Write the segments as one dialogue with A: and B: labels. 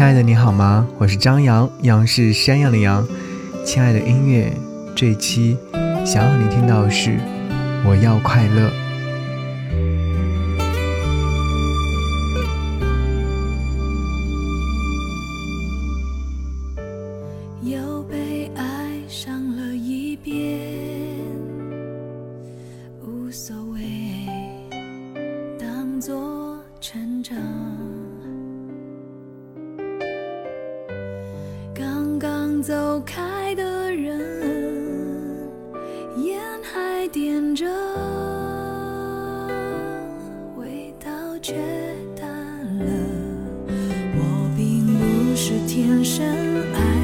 A: 亲爱的，你好吗？我是张扬，杨是山羊的羊。亲爱的音乐，这一期想要你听到的是《我要快乐》。
B: 点着，味道却淡了。我并不是天生爱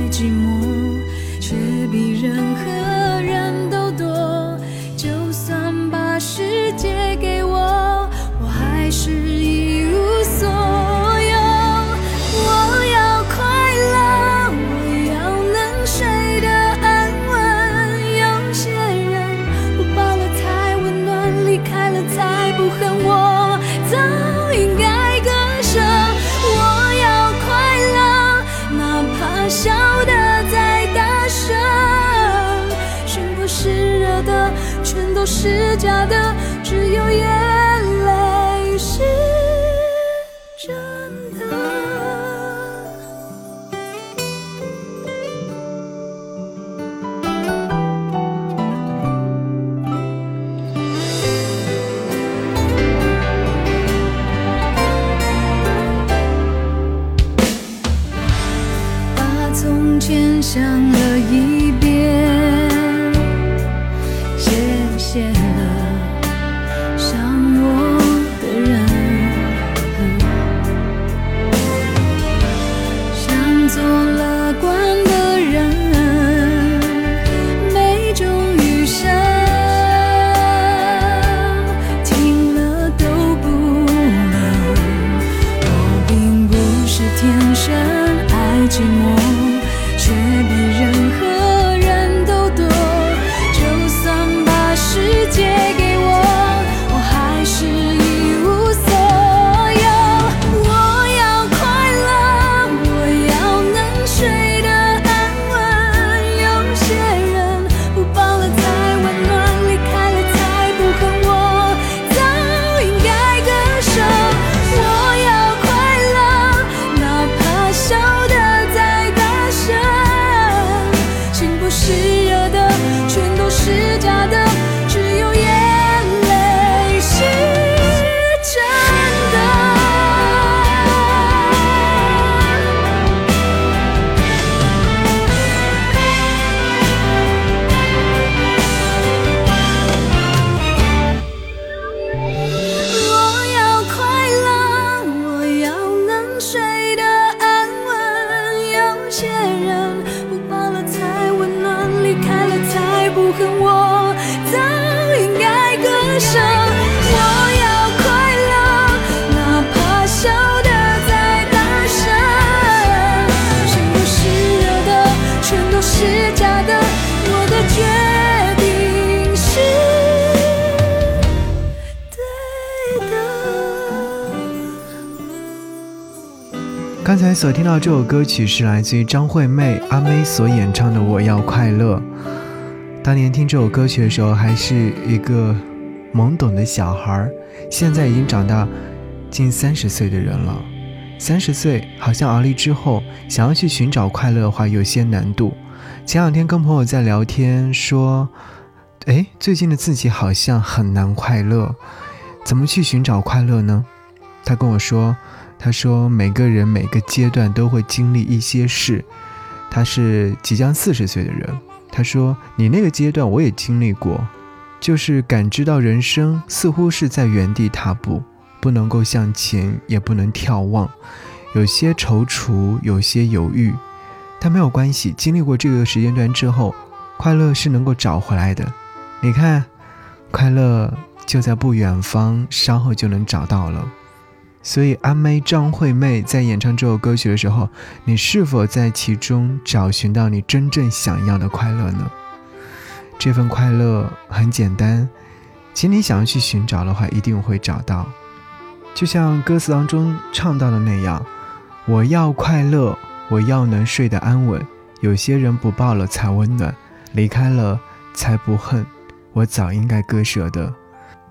B: 是假的，只有眼谢所
A: 听到这首歌曲是来自于张惠妹阿妹所演唱的《我要快乐》。当年听这首歌曲的时候，还是一个懵懂的小孩，现在已经长大近三十岁的人了。三十岁好像而立之后，想要去寻找快乐的话，有些难度。前两天跟朋友在聊天，说：“哎，最近的自己好像很难快乐，怎么去寻找快乐呢？”他跟我说。他说：“每个人每个阶段都会经历一些事。他是即将四十岁的人。他说：‘你那个阶段我也经历过，就是感知到人生似乎是在原地踏步，不能够向前，也不能眺望，有些踌躇，有些犹豫。但没有关系，经历过这个时间段之后，快乐是能够找回来的。你看，快乐就在不远方，稍后就能找到了。’所以，阿妹张惠妹在演唱这首歌曲的时候，你是否在其中找寻到你真正想要的快乐呢？这份快乐很简单，请你想要去寻找的话，一定会找到。就像歌词当中唱到的那样，我要快乐，我要能睡得安稳。有些人不抱了才温暖，离开了才不恨。我早应该割舍的。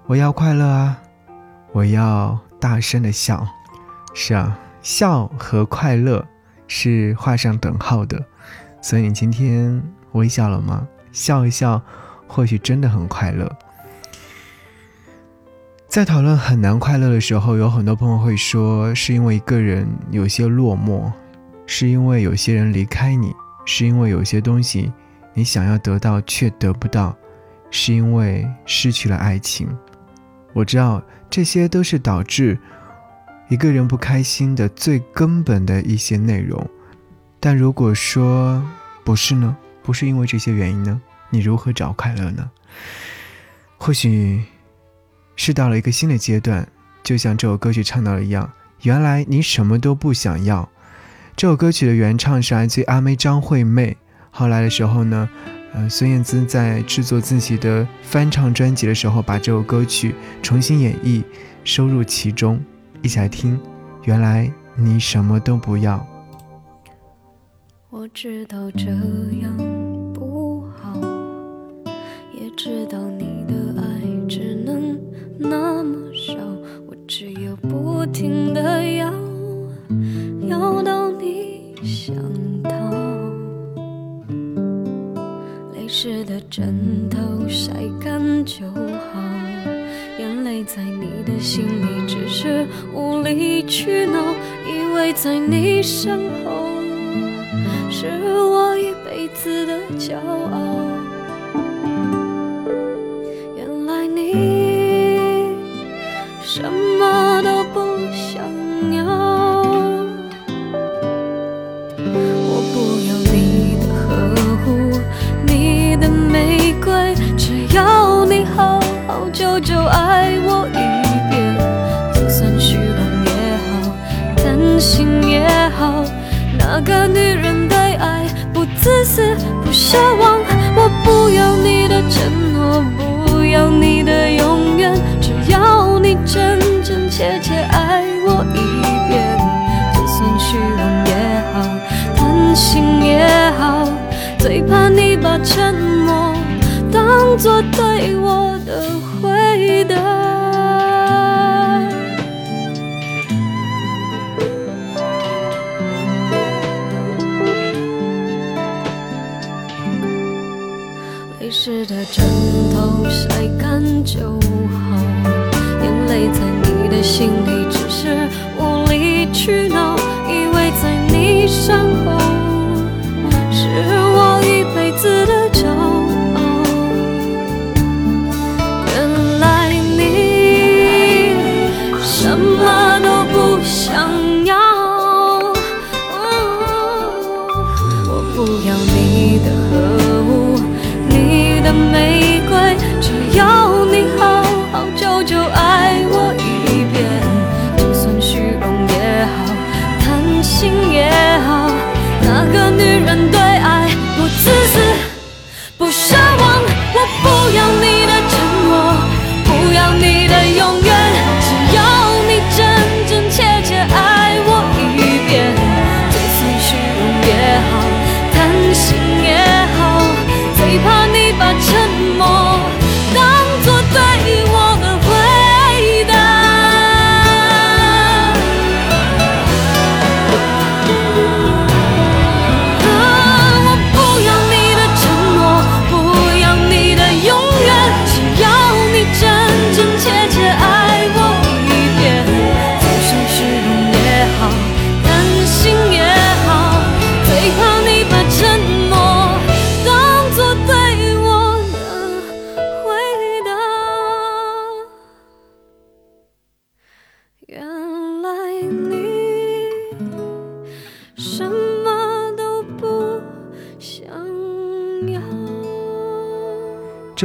A: 我要快乐啊，我要大声的笑。是啊，笑和快乐是画上等号的。所以你今天微笑了吗？笑一笑，或许真的很快乐。在讨论很难快乐的时候，有很多朋友会说，是因为一个人有些落寞，是因为有些人离开你，是因为有些东西你想要得到却得不到，是因为失去了爱情。我知道这些都是导致一个人不开心的最根本的一些内容，但如果说不是呢？不是因为这些原因呢？你如何找快乐呢？或许。是到了一个新的阶段，就像这首歌曲唱到的一样，原来你什么都不想要。这首歌曲的原唱是来自于阿妹张惠妹。后来的时候呢，呃，孙燕姿在制作自己的翻唱专辑的时候，把这首歌曲重新演绎，收入其中。一起来听，原来你什么都不要。
C: 我知道这样不好，也知道枕头晒干就好，眼泪在你的心里只是无理取闹，以为在你身后是我一辈子的骄傲。原来你什么那个女人对爱不自私不奢望，我不要你的承诺，不要你的永远，只要你真真切切爱我一遍。就算虚荣也好，贪心也好，最怕你当作对我的回答。泪湿的枕头晒干就好，眼泪在你的心里只是无理取闹，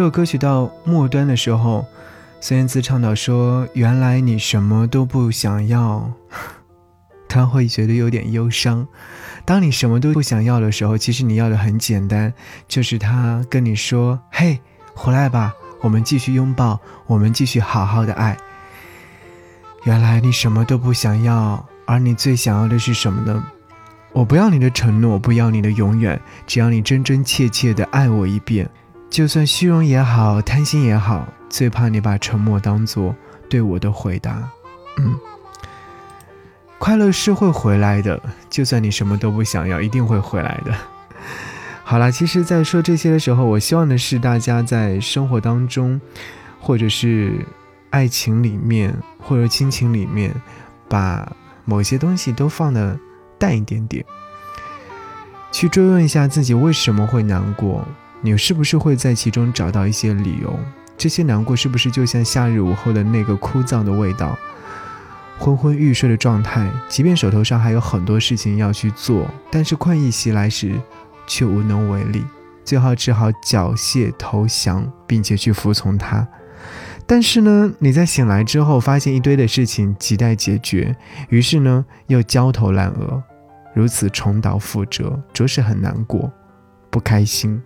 A: 这首歌曲到末端的时候，孙燕姿唱到说：“原来你什么都不想要。” 他会觉得有点忧伤。当你什么都不想要的时候，其实你要的很简单，就是他跟你说：“嘿，回来吧，我们继续拥抱，我们继续好好的爱。”原来你什么都不想要，而你最想要的是什么呢？我不要你的承诺，不要你的永远，只要你真真切切的爱我一遍。就算虚荣也好，贪心也好，最怕你把沉默当做对我的回答。嗯，快乐是会回来的，就算你什么都不想要，一定会回来的。好了，其实，在说这些的时候，我希望的是大家在生活当中，或者是爱情里面，或者亲情里面，把某些东西都放的淡一点点，去追问一下自己为什么会难过，你是不是会在其中找到一些理由？这些难过是不是就像夏日午后的那个枯燥的味道，昏昏欲睡的状态？即便手头上还有很多事情要去做，但是困意袭来时。却无能为力，最后只好缴械投降，并且去服从他。但是呢，你在醒来之后，发现一堆的事情亟待解决，于是呢，又焦头烂额，如此重蹈覆辙，着实很难过，不开心。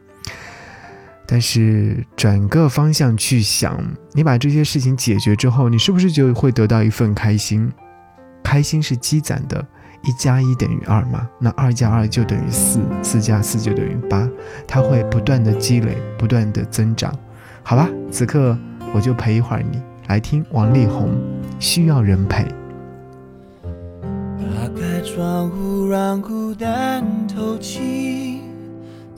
A: 但是转个方向去想，你把这些事情解决之后，你是不是就会得到一份开心？开心是积攒的。一加一等于二嘛？那二加二就等于四，四加四就等于八，它会不断的积累，不断的增长。好吧，此刻我就陪一会儿你，来听王力宏，需要人陪。
D: 打开窗户，让孤单透气，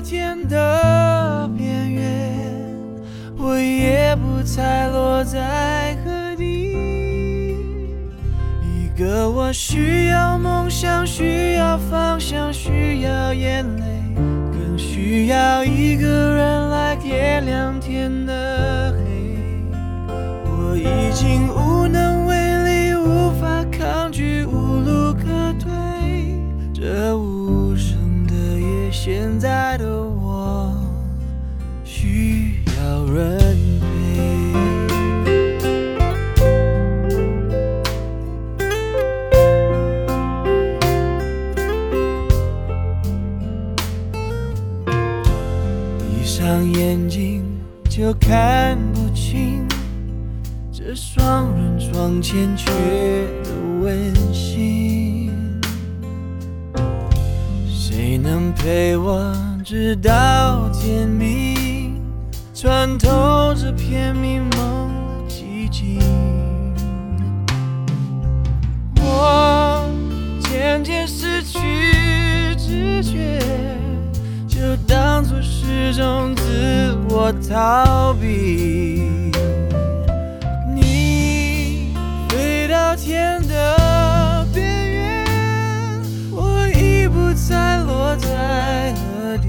D: 天的边缘，我也不猜落在何地。一。个我需要梦想，需要方向，需要眼泪，更需要一个人来点亮天的黑。我已经无能为力，无法抗拒，无路可退。这无夜，现在的寂静？我渐渐失去知觉，就当作是种自。我逃避，你飞到天的边缘，我已不再落在何地。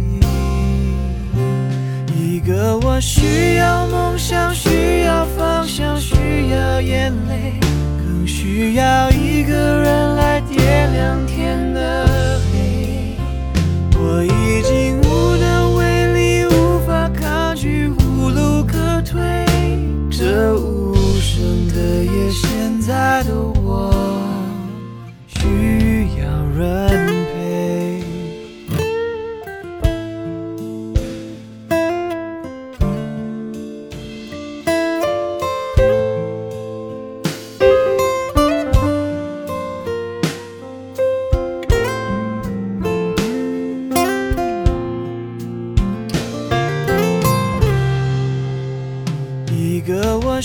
D: 一个我需要，眼泪，更需要一个人来点亮天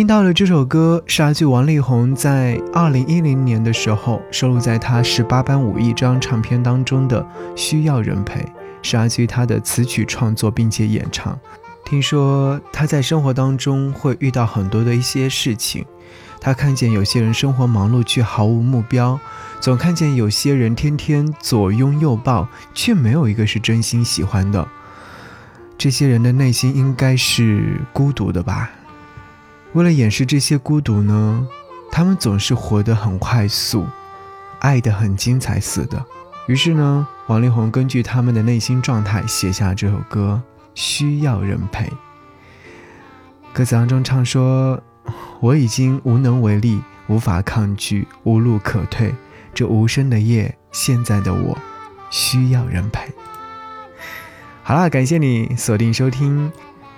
A: 听到了这首歌，是来自王力宏在二零一零年的时候收录在他十八般武艺这张唱片当中的《需要人陪》，是来自于他的词曲创作并且演唱。听说他在生活当中会遇到很多的一些事情，他看见有些人生活忙碌却毫无目标，总看见有些人天天左拥右抱，却没有一个是真心喜欢的。这些人的内心应该是孤独的吧？为了掩饰这些孤独呢，他们总是活得很快速，爱得很精彩似的。于是呢，王力宏根据他们的内心状态写下这首歌《需要人陪》。歌词当中唱说：“我已经无能为力，无法抗拒，无路可退。这无声的夜，现在的我，需要人陪。”好啦，感谢你锁定收听。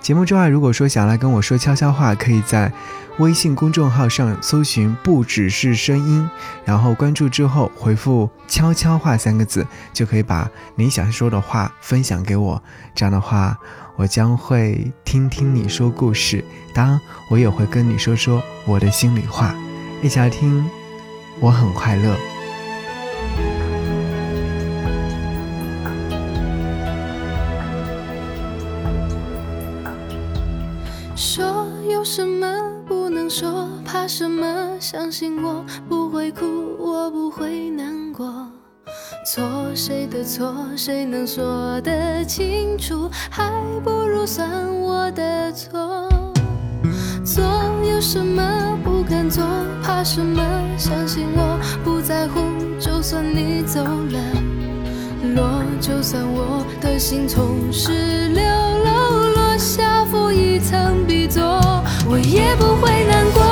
A: 节目之外，如果说想来跟我说悄悄话，可以在微信公众号上搜寻“不只是声音”，然后关注之后回复“悄悄话”三个字，就可以把你想说的话分享给我。这样的话，我将会听听你说故事，当然我也会跟你说说我的心里话。一起来听，我很快乐。
B: 什么？相信我不会哭，我不会难过。错谁的错，谁能说得清楚？还不如算我的错。做有什么不敢做，怕什么？相信我不在乎，就算你走了，落就算我的心从十六楼落下负一层笔座，我也不会难过。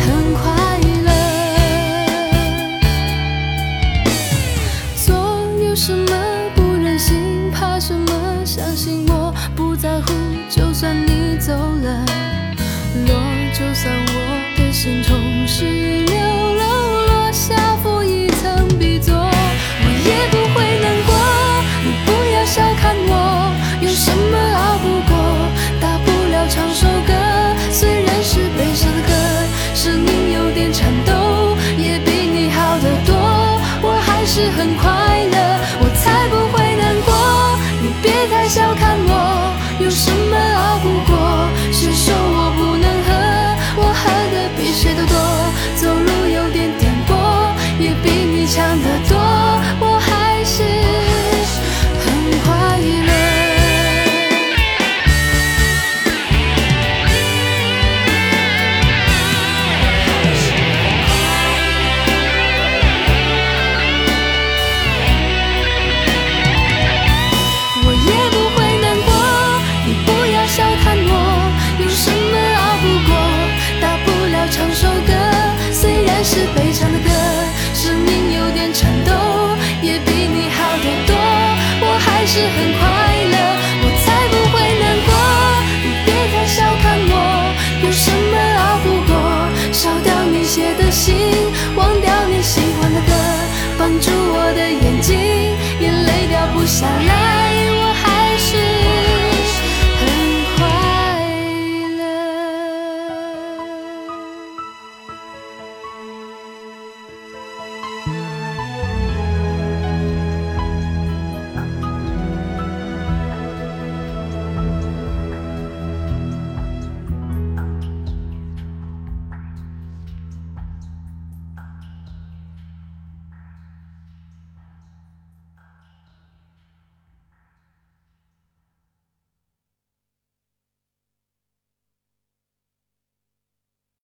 B: 很快乐，做有什么不忍心，怕什么？相信我不在乎，就算你走了，落就算我的心痛失。